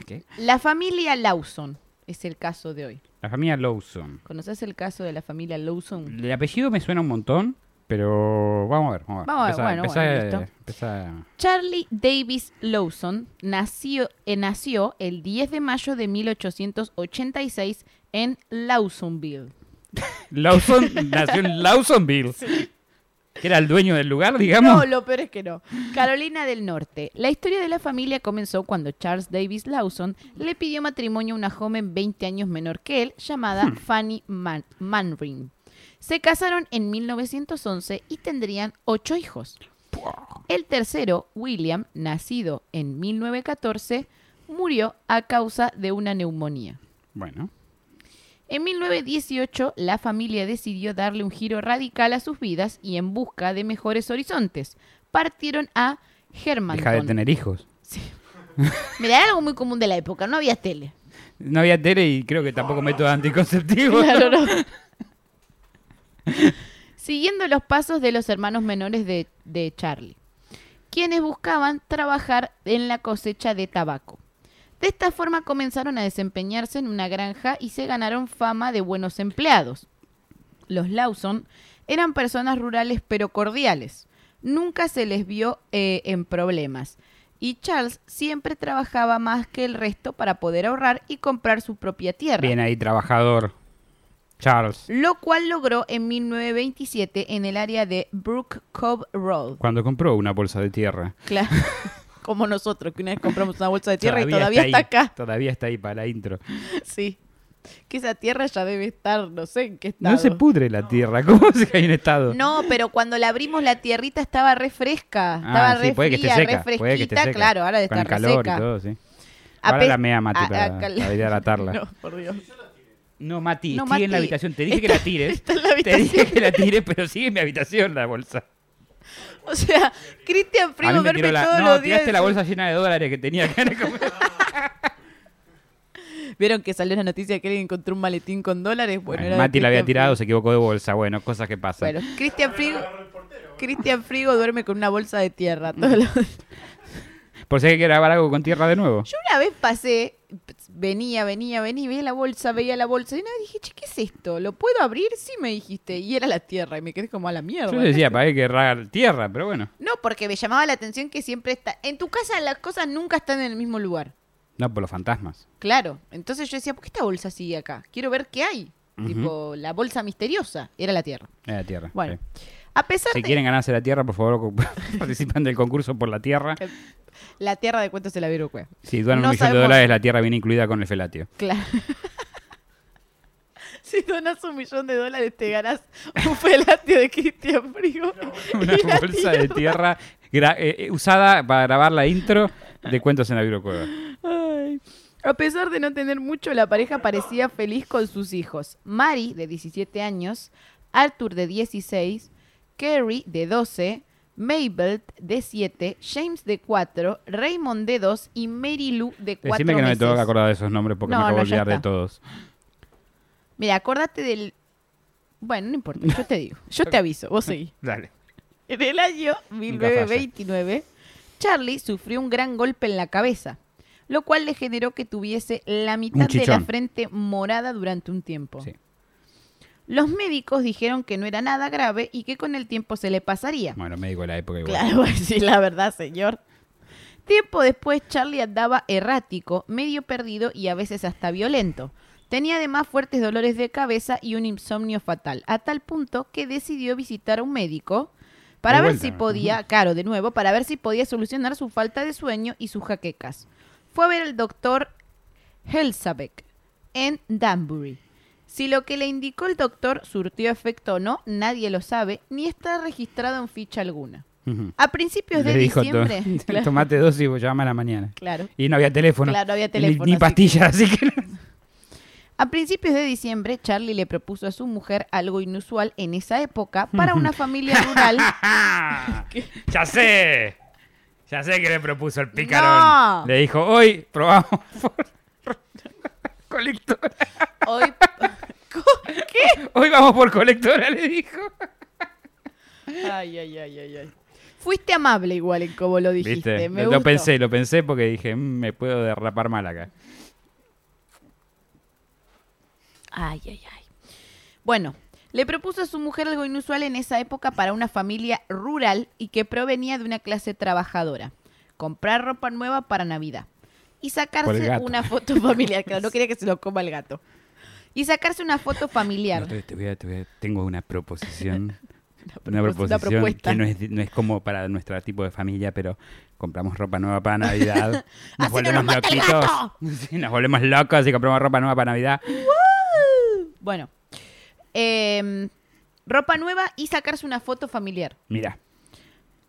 ¿Qué? la familia Lawson es el caso de hoy. La familia Lawson. ¿Conoces el caso de la familia Lawson? El apellido me suena un montón, pero vamos a ver. Vamos a ver, Vamos a ver, Empezá- bueno, empezá- bueno, listo. empezá- Charlie Davis Lawson nació, eh, nació el 10 de mayo de 1886 en Lawsonville. Lawson nació en Lawsonville. Que era el dueño del lugar, digamos. No, lo peor es que no. Carolina del Norte. La historia de la familia comenzó cuando Charles Davis Lawson le pidió matrimonio a una joven 20 años menor que él, llamada Fanny Man Manring. Se casaron en 1911 y tendrían ocho hijos. El tercero, William, nacido en 1914, murió a causa de una neumonía. Bueno, En 1918, la familia decidió darle un giro radical a sus vidas y en busca de mejores horizontes, partieron a Germantown. deja de tener hijos. Mira, era algo muy común de la época, no había tele. No había tele y creo que tampoco método anticonceptivo. Claro, no. Siguiendo los pasos de los hermanos menores de, de Charlie, quienes buscaban trabajar en la cosecha de tabaco. De esta forma comenzaron a desempeñarse en una granja y se ganaron fama de buenos empleados. Los Lawson eran personas rurales pero cordiales. Nunca se les vio eh, en problemas. Y Charles siempre trabajaba más que el resto para poder ahorrar y comprar su propia tierra. Bien ahí, trabajador. Charles. Lo cual logró en 1927 en el área de Brook Cove Road. Cuando compró una bolsa de tierra. Claro. Como nosotros, que una vez compramos una bolsa de tierra y Todavía todavía está, ahí, acá. Todavía está ahí para la intro. Sí. Que esa tierra ya debe estar, no sé en qué estado. No se pudre la tierra. ¿Cómo se cae en estado? No, pero cuando la abrimos la tierrita estaba re fresca. Ah, Estaba sí, re puede que esté seca, re que fresquita. seca. Claro, ahora de estar el re calor seca. y todo, sí. Ahora la mea Mati a- para, a para ir a. No, por Dios. No, Mati, No, sigue en la Mati, habitación. Te dije que la tires. está en la Te dije que la tires, pero sigue en mi habitación la bolsa. O sea, Cristian me verme la... todos No, los días. tiraste la bolsa llena de dólares que tenía que ¿Vieron que salió la noticia que alguien encontró un maletín con dólares? Bueno, era de Mati la había tirado, Frigo. se equivocó de bolsa. Bueno, cosas que pasan. Bueno, Cristian Frigo. Cristian Frigo duerme con una bolsa de tierra. todos los- Por si hay que grabar algo con tierra de nuevo. Yo una vez pasé, venía, venía, venía, veía la bolsa, veía la bolsa. Y una vez dije, che, ¿qué es esto? ¿Lo puedo abrir? Sí, me dijiste. Y era la tierra. Y me quedé como a la mierda. Yo decía, para hay que ragar tierra, pero bueno. No, porque me llamaba la atención que siempre está. En tu casa las cosas nunca están en el mismo lugar. No, por los fantasmas. Claro. Entonces yo decía, ¿por qué esta bolsa sigue acá? Quiero ver qué hay. Tipo, la bolsa misteriosa. Era la tierra. Era tierra. Bueno, sí. A pesar Si de. quieren ganarse la tierra, por favor, participan del concurso por la tierra. La tierra de cuentos de la Virucue. Si donan No un millón sabemos- de dólares, la tierra viene incluida con el felatio. Claro. si donas un millón de dólares, te ganas un felatio de Cristian Frigo. Una bolsa de tierra eh, eh, usada para grabar la intro de Cuentos en la Virocueva. A pesar de no tener mucho, la pareja parecía feliz con sus hijos. Mary, de 17 años, Arthur, de 16, Carrie, de 12, Mabel, de 7, James, de 4, Raymond, de 2 y Mary Lou, de 4 Decime que no me meses. tengo que acordar de esos nombres porque No, me acabo no, olvidar de todos. Mira, acordate del... Bueno, no importa, yo te digo. Yo te aviso, vos seguí. Dale. En el año 1929, Charlie sufrió un gran golpe en la cabeza, lo cual le generó que tuviese la mitad de la frente morada durante un tiempo. Sí. Los médicos dijeron que no era nada grave y que con el tiempo se le pasaría. Bueno, médico de la época igual. Claro, sí, la verdad, señor. Tiempo después, Charlie andaba errático, medio perdido y a veces hasta violento. Tenía además fuertes dolores de cabeza y un insomnio fatal, a tal punto que decidió visitar a un médico para De ver vuelta. si podía, claro, de nuevo, para ver si podía solucionar su falta de sueño y sus jaquecas. Fue a ver al doctor Helsabeck en Danbury. Si lo que le indicó el doctor surtió efecto o no, nadie lo sabe, ni está registrado en ficha alguna. A principios de dijo, diciembre. to- claro, tomate dos y llama a la mañana. claro. Y no había teléfono. Claro, no había teléfono, Ni, pastillas, así que... A principios de diciembre, Charlie le propuso a su mujer algo inusual en esa época para una familia rural. ya sé. Ya sé que le propuso el picarón. No. Le dijo, hoy probamos por colectora. Hoy. ¿Qué? Hoy vamos por colectora, le dijo. Ay, ay, ay, ay, ay. Fuiste amable igual en cómo lo dijiste. ¿Viste? Me lo, gustó. pensé, lo pensé porque dije, "Mm, me puedo derrapar mal acá. Ay, ay, ay. Bueno, le propuso a su mujer algo inusual en esa época para una familia rural y que provenía de una clase trabajadora. Comprar ropa nueva para Navidad. Y sacarse una foto familiar. Claro, no quería que se lo coma el gato. Y sacarse una foto familiar. No, te- te voy a- te voy a- tengo una proposición. Una propos- una proposición propuesta. que no es, no es como para nuestro tipo de familia, pero compramos ropa nueva para Navidad. ¡Así Nos no volvemos nos mata el loquitos. Sí, nos volvemos locos y compramos ropa nueva para Navidad. Bueno. em, ropa nueva y sacarse una foto familiar. Mira,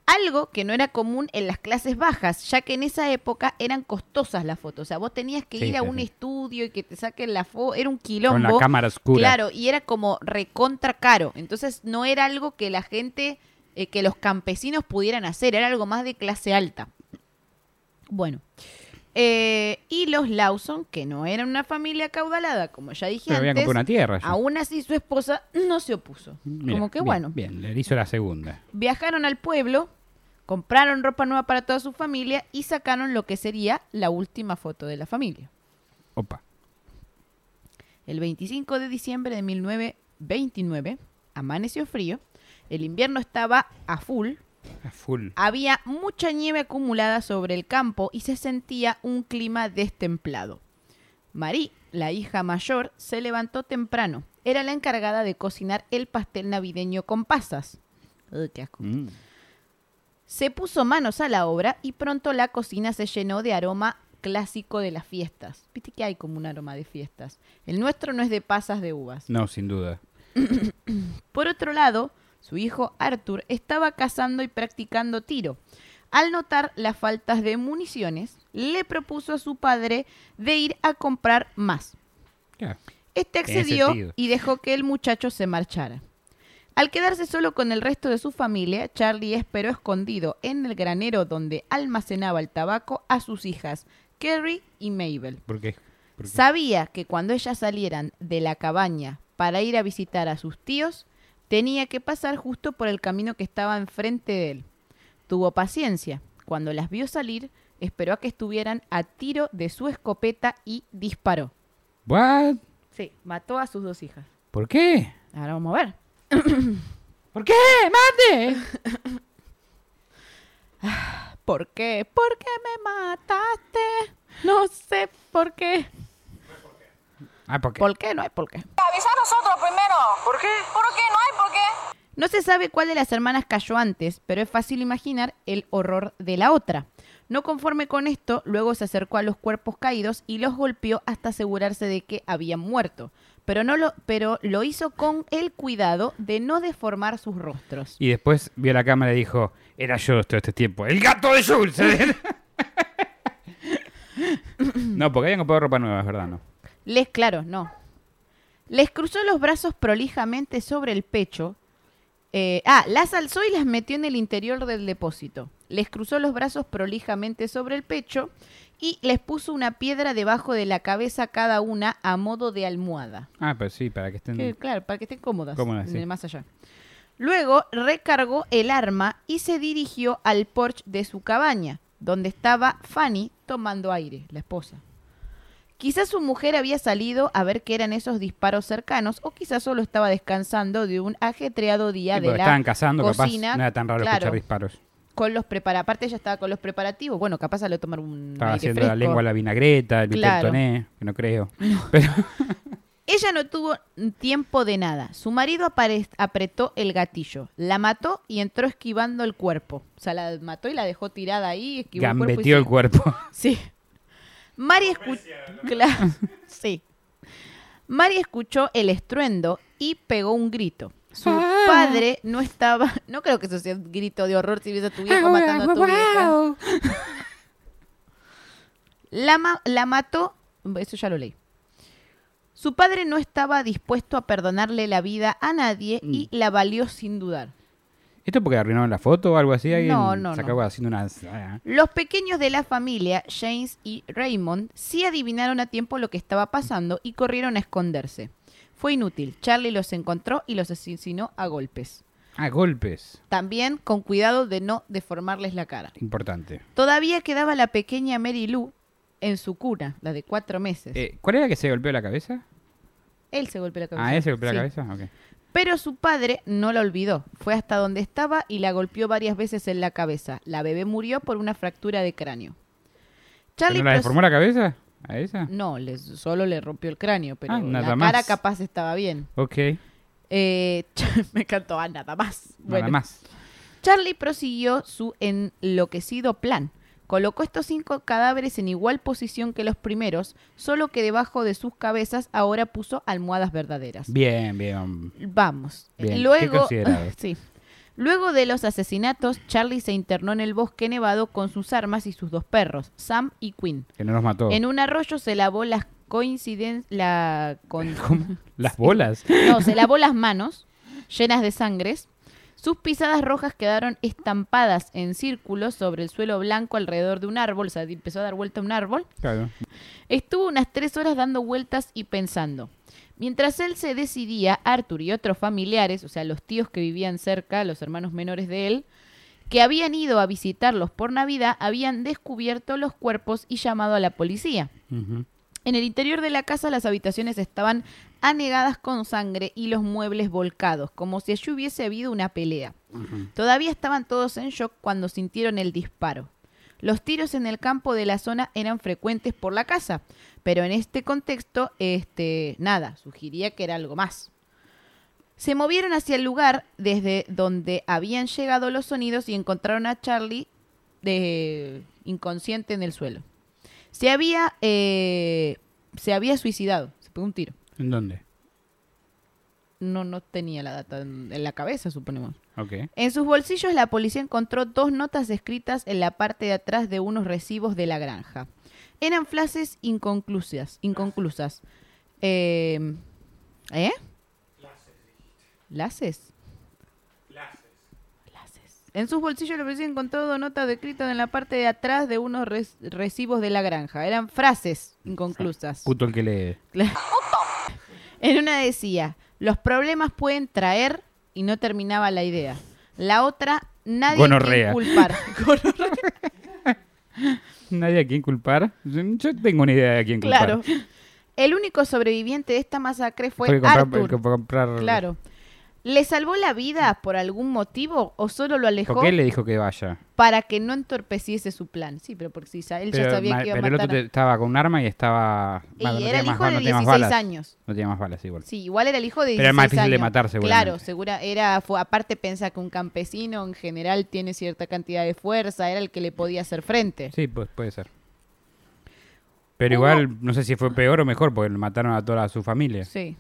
Algo que no era común en las clases bajas, ya que en esa época eran costosas las fotos. O sea, vos tenías que Sí, ir a sí, un sí. estudio y que te saquen la foto. Era un quilombo. con la cámara oscura. Claro, y era como recontra caro. Entonces no era algo que la gente, eh, que los campesinos pudieran hacer, era algo más de clase alta. Bueno. Eh, y los Lawson, que no eran una familia caudalada, como ya dije Pero habían antes, comprado una tierra. ya. aún así su esposa no se opuso. Mira, como que bien, bueno, Bien, le hizo la segunda. viajaron al pueblo, compraron ropa nueva para toda su familia y sacaron lo que sería la última foto de la familia. Opa. El 25 de diciembre de 1929 amaneció frío, el invierno estaba a full, full. había mucha nieve acumulada sobre el campo y se sentía un clima destemplado. Marie, la hija mayor, se levantó temprano. Era la encargada de cocinar el pastel navideño con pasas. Uy, qué asco. Mm. Se puso manos a la obra y pronto la cocina se llenó de aroma clásico de las fiestas. Viste que hay como un aroma de fiestas. El nuestro no es de pasas de uvas. No, sin duda. Por otro lado, su hijo Arthur estaba cazando y practicando tiro. Al notar las faltas de municiones, le propuso a su padre de ir a comprar más. Este accedió y dejó que el muchacho se marchara. Al quedarse solo con el resto de su familia, Charlie esperó escondido en el granero donde almacenaba el tabaco a sus hijas, Carrie y Mabel. ¿Por qué? ¿Por qué? Sabía que cuando ellas salieran de la cabaña para ir a visitar a sus tíos, tenía que pasar justo por el camino que estaba enfrente de él. Tuvo paciencia. Cuando las vio salir, esperó a que estuvieran a tiro de su escopeta y disparó. What? Sí, mató a sus dos hijas. ¿Por qué? Ahora vamos a ver. ¿Por qué? ¡Mate! ¿Por qué? ¿Por qué me mataste? No sé por qué. Ah, ¿por qué? ¿Por qué? No hay por qué. Avisa a nosotros primero. ¿Por qué? ¿Por qué? No hay por qué. No se sabe cuál de las hermanas cayó antes, pero es fácil imaginar el horror de la otra. No conforme con esto, luego se acercó a los cuerpos caídos y los golpeó hasta asegurarse de que habían muerto. Pero, no lo, pero lo hizo con el cuidado de no deformar sus rostros. Y después vio la cámara y dijo, era yo todo este tiempo. ¡El gato de Jules! no, porque habían comprado ropa nueva, es verdad, ¿no? Les, claro, no. Les cruzó los brazos prolijamente sobre el pecho. Eh, ah, las alzó y las metió en el interior del depósito. Les cruzó los brazos prolijamente sobre el pecho y les puso una piedra debajo de la cabeza cada una a modo de almohada. Ah, pues sí, para que estén... Que, claro, para que estén cómodas, Cómodas, en sí. el más allá. Luego recargó el arma y se dirigió al porche de su cabaña, donde estaba Fanny tomando aire, la esposa. Quizás su mujer había salido a ver qué eran esos disparos cercanos o quizás solo estaba descansando de un ajetreado día Sí, de la estaban cazando, cocina. capaz no era tan raro Claro, escuchar disparos. con los prepara aparte ella estaba con los preparativos. Bueno, capaz salió a tomar un Estaba aire haciendo fresco. la lengua a la vinagreta, el Claro. toné, que no creo. Pero Ella no tuvo tiempo de nada. Su marido apretó el gatillo, la mató y entró esquivando el cuerpo. O sea, la mató y la dejó tirada ahí, esquivó el cuerpo. y el cuerpo. Sí. Mari escuchó. Sí. Mari escuchó el estruendo y pegó un grito. Su Ah. padre no estaba. No creo que eso sea un grito de horror si ves a tu viejo matando a tu vieja. La, ma- la mató. Eso ya lo leí. Su padre no estaba dispuesto a perdonarle la vida a nadie y Mm. la valió sin dudar. ¿Esto porque arruinaron la foto o algo así? ¿Alguien No, no, se no. acabó haciendo una... ah, Los pequeños de la familia, James y Raymond, sí adivinaron a tiempo lo que estaba pasando y corrieron a esconderse. Fue inútil. Charlie los encontró y los asesinó a golpes. Ah, golpes. También con cuidado de no deformarles la cara. Importante. Todavía quedaba la pequeña Mary Lou en su cuna, la de cuatro meses. Eh, ¿Cuál era que se golpeó la cabeza? Él se golpeó la cabeza. Ah, ¿él se golpeó Sí. la cabeza? Pero su padre no la olvidó. Fue hasta donde estaba y la golpeó varias veces en la cabeza. La bebé murió por una fractura de cráneo. Charlie ¿No la deformó la cabeza? ¿A esa? No, le- solo le rompió el cráneo, pero Ah, la nada cara capaz estaba bien. Ok, Eh, me encantó, ah, nada más. nada Bueno, más. Charlie prosiguió su enloquecido plan. Colocó estos cinco cadáveres en igual posición que los primeros, solo que debajo de sus cabezas ahora puso almohadas verdaderas. Bien, bien. Vamos. Bien, Luego, sí. Luego de los asesinatos, Charlie se internó en el bosque nevado con sus armas y sus dos perros, Sam y Quinn. Que no nos mató. En un arroyo se lavó las coincidencias, la con- ¿Cómo? ¿Las bolas? no, se lavó las manos llenas de sangres. Sus pisadas rojas quedaron estampadas en círculos sobre el suelo blanco alrededor de un árbol, o sea, empezó a dar vuelta a un árbol. Claro. Estuvo unas tres horas dando vueltas y pensando. Mientras él se decidía, Arthur y otros familiares, o sea, los tíos que vivían cerca, los hermanos menores de él, que habían ido a visitarlos por Navidad, habían descubierto los cuerpos y llamado a la policía. En el interior de la casa las habitaciones estaban anegadas con sangre y los muebles volcados, como si allí hubiese habido una pelea. Todavía estaban todos en shock cuando sintieron el disparo. Los tiros en el campo de la zona eran frecuentes por la casa, pero en este contexto, este, nada, sugería que era algo más. Se movieron hacia el lugar desde donde habían llegado los sonidos y encontraron a Charlie de inconsciente en el suelo. Se había, eh, se había suicidado, se pegó un tiro. ¿En dónde? No, no tenía la data en, la cabeza, suponemos. Ok. En sus bolsillos la policía encontró dos notas escritas en la parte de atrás de unos recibos de la granja. Eran frases inconclusas. inconclusas. Eh, ¿Eh? ¿Laces? Laces. En sus bolsillos la policía encontró dos notas escritas en la parte de atrás de unos res- recibos de la granja. Eran frases inconclusas. Puto el que lee. Claro. En una decía, los problemas pueden traer y no terminaba la idea. La otra, nadie Gonorrea. quien culpar. ¿Nadie a quién culpar? Yo tengo una idea de a quién culpar. claro. El único sobreviviente de esta masacre fue Fue comprar, Arthur. comprar- Claro. ¿Le salvó la vida por algún motivo o solo lo alejó ¿Por qué le dijo que vaya? para que no entorpeciese su plan? Sí, pero porque si él ya sabía que iba a pero el matar. otro estaba con un arma y estaba... Y bueno, no era tenía el más- hijo no de más 16 balas. años. No tenía más balas igual. Sí, igual era el hijo de 16 Pero era más difícil de años. matar, seguramente. Claro, segura, era, fue, aparte pensa que un campesino en general tiene cierta cantidad de fuerza, era el que le podía hacer frente. Sí, pues puede ser. Pero Hubo- igual, no sé si fue peor o mejor, porque mataron a toda su familia. Sí.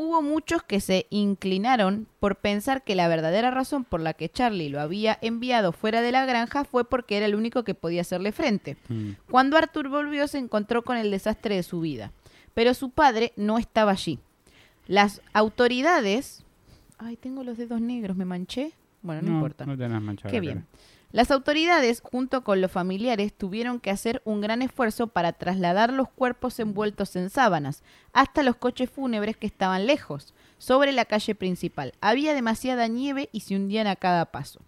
Hubo muchos que se inclinaron por pensar que la verdadera razón por la que Charlie lo había enviado fuera de la granja fue porque era el único que podía hacerle frente. Mm. Cuando Arthur volvió se encontró con el desastre de su vida, pero su padre no estaba allí. Las autoridades... Ay, tengo los dedos negros, me manché. Bueno, no, importa. No tenés manchado. Qué bien. cara. Las autoridades, junto con los familiares, tuvieron que hacer un gran esfuerzo para trasladar los cuerpos envueltos en sábanas hasta los coches fúnebres que estaban lejos, sobre la calle principal. Había demasiada nieve y se hundían a cada paso.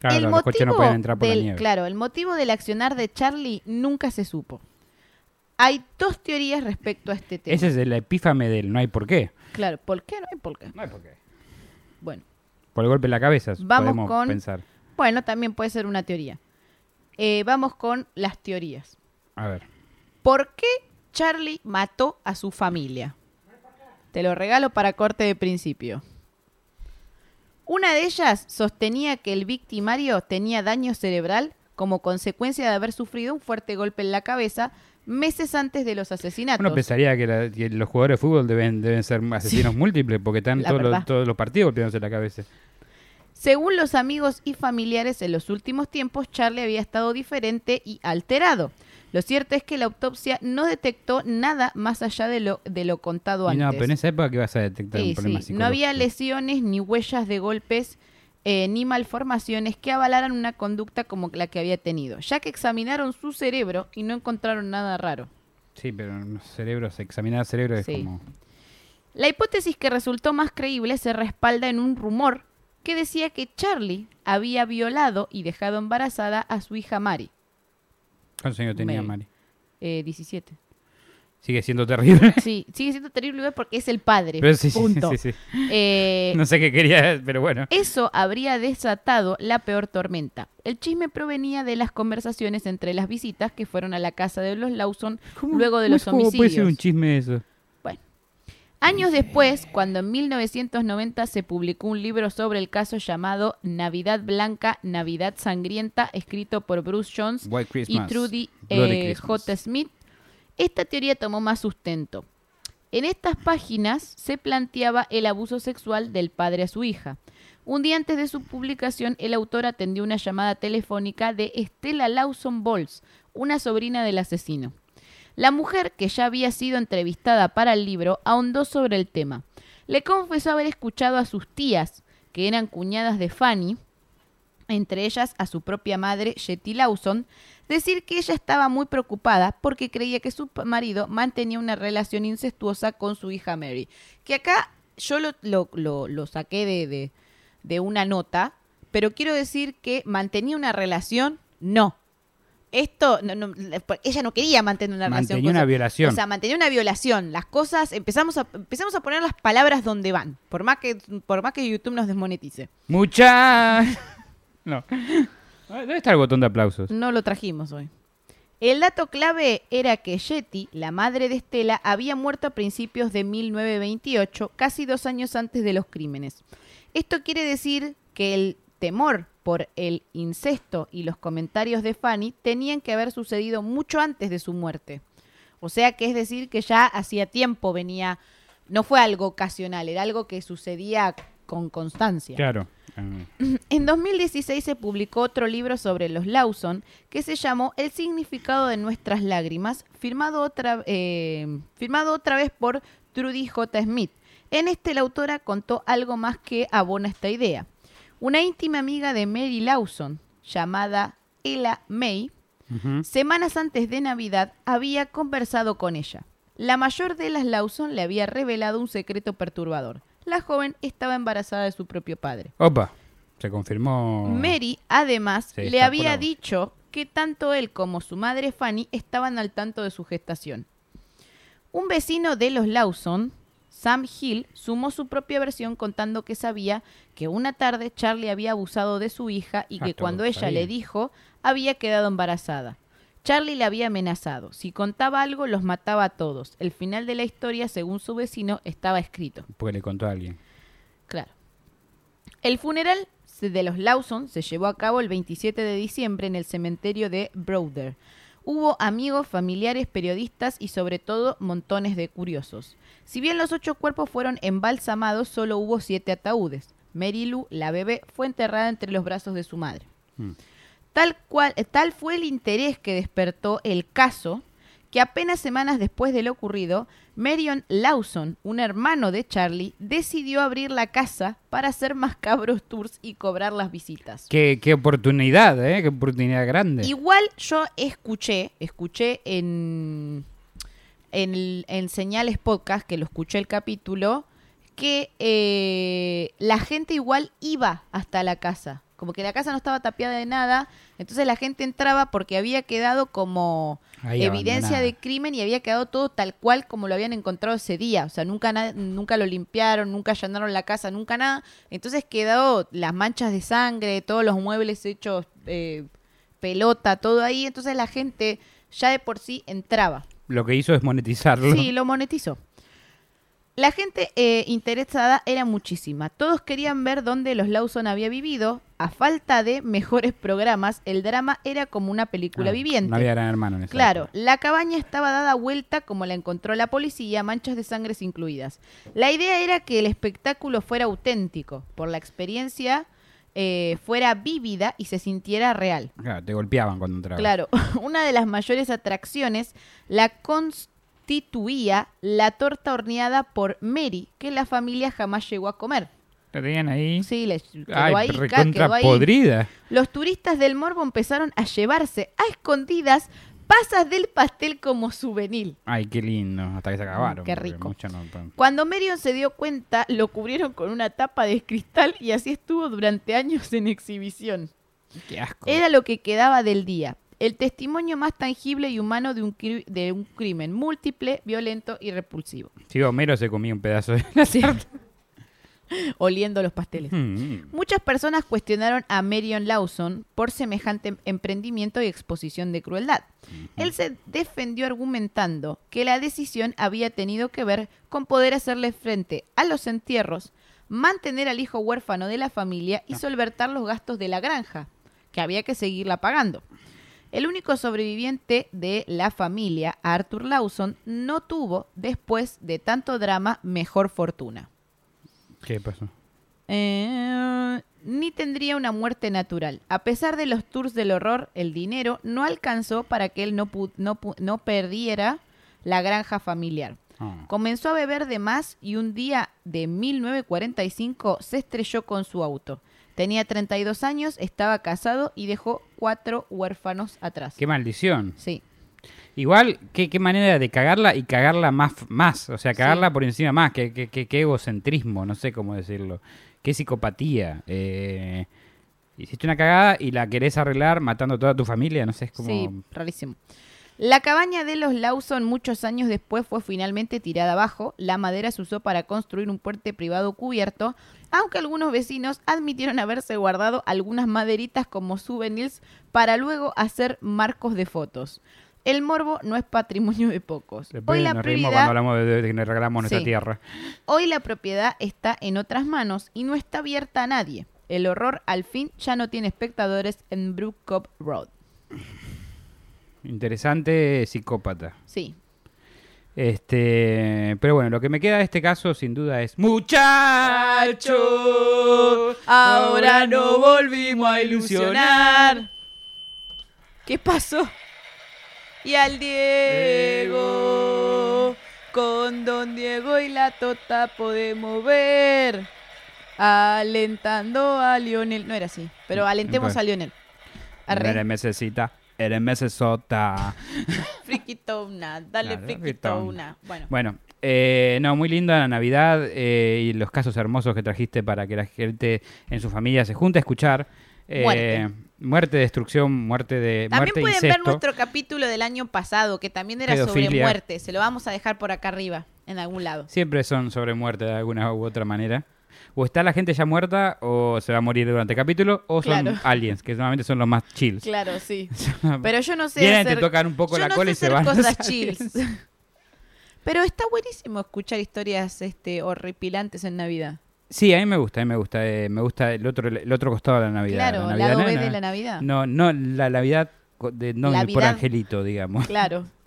Claro, los coches no pueden entrar por del, la nieve. Claro, el motivo del accionar de Charlie nunca se supo. Hay dos teorías respecto a este tema. Ese es el epífame del no hay por qué. Claro, ¿por qué? No hay por qué. No hay por qué. Bueno, Por el golpe en la cabeza, Vamos podemos con- pensar. Bueno, también puede ser una teoría. Eh, vamos con las teorías. A ver. ¿Por qué Charlie mató a su familia? Te lo regalo para corte de principio. Una de ellas sostenía que el victimario tenía daño cerebral como consecuencia de haber sufrido un fuerte golpe en la cabeza meses antes de los asesinatos. Uno pensaría que, la- que los jugadores de fútbol deben, deben ser asesinos múltiples porque están todos los, todos los partidos golpeándose la cabeza. Según los amigos y familiares, en los últimos tiempos Charlie había estado diferente y alterado. Lo cierto es que la autopsia no detectó nada más allá de lo, de lo contado antes. no, pero en esa época que vas a detectar Sí, un problema sí. No había lesiones, ni huellas de golpes, eh, ni malformaciones que avalaran una conducta como la que había tenido, ya que examinaron su cerebro y no encontraron nada raro. Sí, pero los cerebros, examinar el cerebro es Sí. como... La hipótesis que resultó más creíble se respalda en un rumor que decía que Charlie había violado y dejado embarazada a su hija Mary, ¿Cuántos años tenía Mary. Mari? eh, 17. Sigue siendo terrible. Sí, sigue siendo terrible porque es el padre. Pero sí, sí, punto. sí, sí. Eh, No sé qué quería, pero bueno. Eso habría desatado la peor tormenta. El chisme provenía de las conversaciones entre las visitas que fueron a la casa de los Lawson luego de los ¿Cómo puede ser homicidios. un chisme eso? Años después, cuando en 1990 se publicó un libro sobre el caso llamado Navidad Blanca, Navidad Sangrienta, escrito por Bruce Jones y. Trudy eh. J. Smith, esta teoría tomó más sustento. En estas páginas se planteaba el abuso sexual del padre a su hija. Un día antes de su publicación, el autor atendió una llamada telefónica de Estela Lawson Bowles, una sobrina del asesino. La mujer, que ya había sido entrevistada para el libro, ahondó sobre el tema. Le confesó haber escuchado a sus tías, que eran cuñadas de Fanny, entre ellas a su propia madre, Jetty Lawson, decir que ella estaba muy preocupada porque creía que su marido mantenía una relación incestuosa con su hija Mary. Que acá yo lo, saqué de- de una nota, pero quiero decir que mantenía una relación, no. Esto, no, no, ella no quería mantener una relación. Mantenía una violación. O sea, mantenía una violación. Las cosas, empezamos a, empezamos a poner las palabras donde van, por más que, por más que YouTube nos desmonetice. Mucha. No. ¿Dónde está el botón de aplausos? No lo trajimos hoy. El dato clave era que Yeti, la madre de Estela, había muerto a principios de 1928, casi dos años antes de los crímenes. Esto quiere decir que el temor por el incesto y los comentarios de Fanny tenían que haber sucedido mucho antes de su muerte. O sea que es decir que ya hacía tiempo venía, no fue algo ocasional, era algo que sucedía con constancia. Claro. En 2016 se publicó otro libro sobre los Lawson que se llamó El significado de nuestras lágrimas, firmado otra, eh, firmado otra vez por Trudy J. Smith. En este la autora contó algo más que abona esta idea. Una íntima amiga de Mary Lawson, llamada Ella May, semanas antes de Navidad había conversado con ella. La mayor de las Lawson le había revelado un secreto perturbador. La joven estaba embarazada de su propio padre. Opa. Se confirmó. Mary, además, Sí, le había dicho que tanto él como su madre Fanny estaban al tanto de su gestación. Un vecino de los Lawson, Sam Hill, sumó su propia versión contando que sabía que una tarde Charlie había abusado de su hija y Ah, que cuando ella sabía. le dijo, había quedado embarazada. Charlie le había amenazado. Si contaba algo, los mataba a todos. El final de la historia, según su vecino, estaba escrito. Porque le contó a alguien. Claro. El funeral de los Lawson se llevó a cabo el 27 de diciembre en el cementerio de Browder. Hubo amigos, familiares, periodistas y sobre todo montones de curiosos. Si bien los ocho cuerpos fueron embalsamados, solo hubo siete ataúdes. Mary Lou, la bebé, fue enterrada entre los brazos de su madre. Mm. Tal, cual, tal fue el interés que despertó el caso que apenas semanas después de lo ocurrido, Marion Lawson, un hermano de Charlie, decidió abrir la casa para hacer macabros tours y cobrar las visitas. Qué, qué oportunidad, ¿eh? Qué oportunidad grande. Igual yo escuché, escuché en, en, en Señales Podcast, que lo escuché el capítulo, que eh, la gente igual iba hasta la casa. Como que la casa no estaba tapiada de nada, entonces la gente entraba porque había quedado como Ahí evidencia abandonada. de crimen y había quedado todo tal cual como lo habían encontrado ese día. O sea, nunca, nunca lo limpiaron, nunca allanaron la casa, nunca nada. Entonces quedó las manchas de sangre, todos los muebles hechos eh, pelota, todo ahí. Entonces la gente ya de por sí entraba. Lo que hizo es monetizarlo. Sí, lo monetizó. La gente eh, interesada era muchísima. Todos querían ver dónde los Lawson había vivido. A falta de mejores programas, el drama era como una película Ah, viviente. No había gran hermano en esa Claro, época. la cabaña estaba dada vuelta como la encontró la policía, manchas de sangre incluidas. La idea era que el espectáculo fuera auténtico, por la experiencia eh, fuera vívida y se sintiera real. Claro, te golpeaban cuando entrabas. Claro, una de las mayores atracciones la constituía la torta horneada por Mary, que la familia jamás llegó a comer. La tenían ahí. Sí, le quedó Ay, ahí, quedó ahí. podrida. Los turistas del Morbo empezaron a llevarse a escondidas pasas del pastel como souvenir. Ay, qué lindo. Hasta que se acabaron. Mm, qué porque rico. no- Cuando Marion se dio cuenta, lo cubrieron con una tapa de cristal y así estuvo durante años en exhibición. Qué asco. Era lo que quedaba del día. El testimonio más tangible y humano de un, cri- de un crimen múltiple, violento y repulsivo. Sí, Homero se comía un pedazo de la. Oliendo los pasteles. Mm. Muchas personas cuestionaron a Marion Lawson por semejante emprendimiento y exposición de crueldad. Él se defendió argumentando que la decisión había tenido que ver con poder hacerle frente a los entierros, mantener al hijo huérfano de la familia y solventar los gastos de la granja, que había que seguirla pagando. El único sobreviviente de la familia, Arthur Lawson, no tuvo, después de tanto drama, mejor fortuna. ¿Qué pasó? Eh, ni tendría una muerte natural. A pesar de los tours del horror, el dinero no alcanzó para que él no, no, no perdiera la granja familiar. Ah. Comenzó a beber de más y un día de 1945 se estrelló con su auto. Tenía 32 años, estaba casado y dejó cuatro huérfanos atrás. Qué maldición. Sí, Igual, qué, qué manera de cagarla y cagarla más, más. O sea, cagarla Sí. por encima más. Qué, qué, qué- qué egocentrismo, no sé cómo decirlo. Qué psicopatía. Eh, hiciste una cagada y la querés arreglar matando a toda tu familia, no sé, es como... Sí, rarísimo. La cabaña de los Lawson muchos años después fue finalmente tirada abajo. La madera se usó para construir un puente privado cubierto, aunque algunos vecinos admitieron haberse guardado algunas maderitas como souvenirs para luego hacer marcos de fotos. El morbo no es patrimonio de pocos. Después Hoy la, nos reímos prioridad- cuando hablamos de, que regalamos nuestra Sí. tierra. hoy la propiedad está en otras manos y no está abierta a nadie. El horror al fin ya no tiene espectadores en Brook Cove Road. Interesante psicópata. Sí, Este, pero bueno, lo que me queda de este caso sin duda es muchacho, ahora no volvimos a ilusionar. ¿Qué pasó? Y al Diego, con Don Diego y la Tota podemos ver. Alentando a Lionel. No era así, pero alentemos a Lionel. Arre. Eres mesecita, eres mesesota. Friquitona, dale Claro, friquitona. Bueno, Bueno, eh, no, muy linda la Navidad eh, y los casos hermosos que trajiste para que la gente en su familia se junte a escuchar. Eh, Muerte. muerte, destrucción, muerte de También muerte pueden incesto. ver nuestro capítulo del año pasado, que también era sobre muerte. Se lo vamos a dejar por acá arriba, en algún lado. Siempre son sobre muerte de alguna u otra manera. O está la gente ya muerta, o se va a morir durante el capítulo, o son Claro. aliens, que normalmente son los más chills. Claro, sí. Pero yo no sé Vienen, hacer... te tocan un poco yo la no cola sé y se van. cosas chills. Pero está buenísimo escuchar historias este, horripilantes en Navidad. Sí, a mí me gusta, a mí me gusta. eh, me gusta el otro, el otro costado de la Navidad. Claro, la Navidad lado no, B no, de la Navidad. No, no, la Navidad de, no de por. Angelito, digamos. Claro.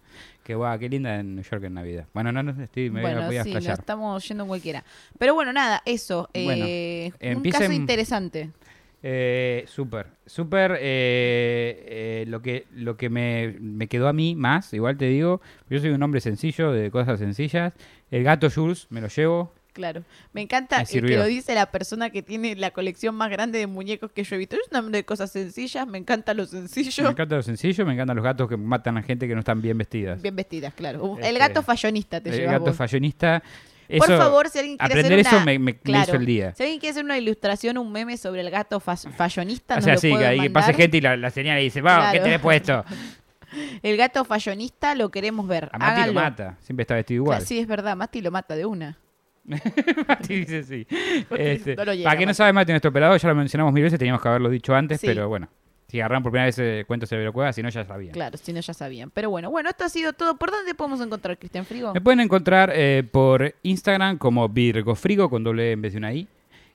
Que guau, qué linda en New York en Navidad. Bueno, no, no, estoy, me bueno, voy a sí, estamos yendo en cualquiera. Pero bueno, nada, eso. Bueno, eh, un empiecen- caso interesante. Eh, súper, súper. eh, eh, lo que, lo que me, me quedó a mí más, igual te digo, yo soy un hombre sencillo, de cosas sencillas. El gato Jules me lo llevo. Claro. Me encanta Me que lo dice la persona que tiene la colección más grande de muñecos que yo he visto. Es un hombre de cosas sencillas, me encanta lo sencillo. Me encanta lo sencillo, me encantan los gatos que matan a gente que no están bien vestidas. Bien vestidas, claro. Uh, Este, el gato fallonista te el llevas gato vos. fashionista. Por eso- favor, si alguien quiere aprender hacer eso una... me, me- me Claro. hizo el día. Si alguien quiere hacer una ilustración, un meme sobre el gato fas- fallonista, O nos sea, lo sí, que ahí que pase mandar. gente y la, la señala y dice, vamos, ¿qué Claro. tenés puesto? El gato fallonista lo queremos ver. A Mati Háganlo. lo mata, siempre está vestido igual. Claro, sí, es verdad. Mati lo mata de una. Mati dice sí. Este, no lo llega, para quien no sabe, Mati, nuestro operador, ya lo mencionamos mil veces, teníamos que haberlo dicho antes, Sí. pero bueno. Si agarran por primera vez eh, cuentos de Cueva, si no ya sabían. Claro, si no ya sabían. Pero bueno, bueno, esto ha sido todo. ¿Por dónde podemos encontrar Cristian Frigo? Me pueden encontrar eh, por Instagram como Virgo Frigo con doble E en vez de una I.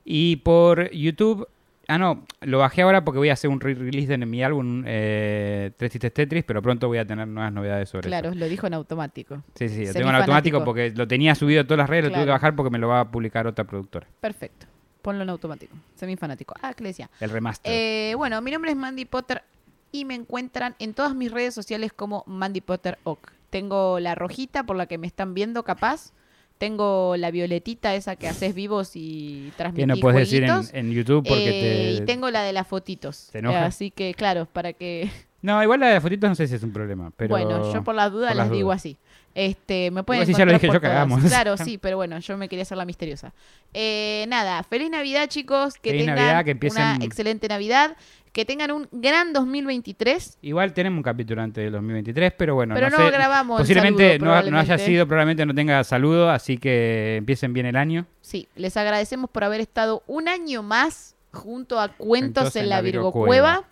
Y por YouTube. Ah, no, lo bajé ahora porque voy a hacer un re-release de mi álbum eh, Tres Tristes Tetris, pero pronto voy a tener nuevas novedades sobre Claro, eso. lo dijo en automático. Sí, sí, lo tengo en automático porque lo tenía subido a todas las redes, lo tuve que Claro. bajar porque me lo va a publicar otra productora. Perfecto. Ponlo en automático. Semifanático. Ah, ¿qué le decía? El remaster. Eh, bueno, mi nombre es Mandy Potter y me encuentran en todas mis redes sociales como Mandy Potter Oak. Tengo la rojita por la que me están viendo capaz. Tengo la violetita esa que haces vivos y que transmitís no puedes decir en, YouTube porque Eh, te... Y tengo la de las fotitos. ¿Te Así que, claro, para que No, igual la de fotitos no sé si es un problema. Pero... Bueno, yo por las dudas por les las digo así. Este, me pueden si ya lo dije por yo, cagamos. Claro, sí, pero bueno, yo me quería hacer la misteriosa. Eh, nada, feliz Navidad, chicos. Que Feliz tengan Navidad, que empiecen- una excelente Navidad. Que tengan un gran 2023. Igual tenemos un capítulo antes del 2023, pero bueno, Pero no, no sé. grabamos el Posiblemente saludo, no, no haya sido, probablemente no tenga saludo, así que empiecen bien el año. Sí, les agradecemos por haber estado un año más junto a Cuentos en la Virgo Cueva.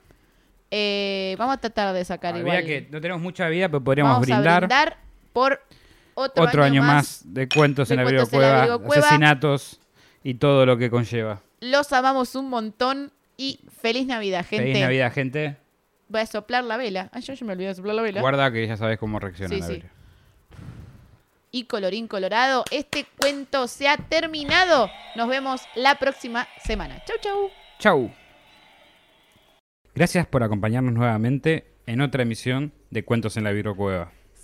Eh, vamos a tratar de sacar Habría igual. que no tenemos mucha vida, pero podríamos vamos brindar, a brindar por otro, otro año más de cuentos de en la en la Cueva, asesinatos y todo lo que conlleva. Los amamos un montón y feliz Navidad, gente. Feliz Navidad, gente. Voy a soplar la vela. Ay, yo, yo me olvidé de soplar la vela. Guarda que ya sabes cómo reacciona Sí, la sí. vela. Y colorín colorado, este cuento se ha terminado. Nos vemos la próxima semana. Chau, chau. Chau. Gracias por acompañarnos nuevamente en otra emisión de Cuentos en la Virgo Cueva.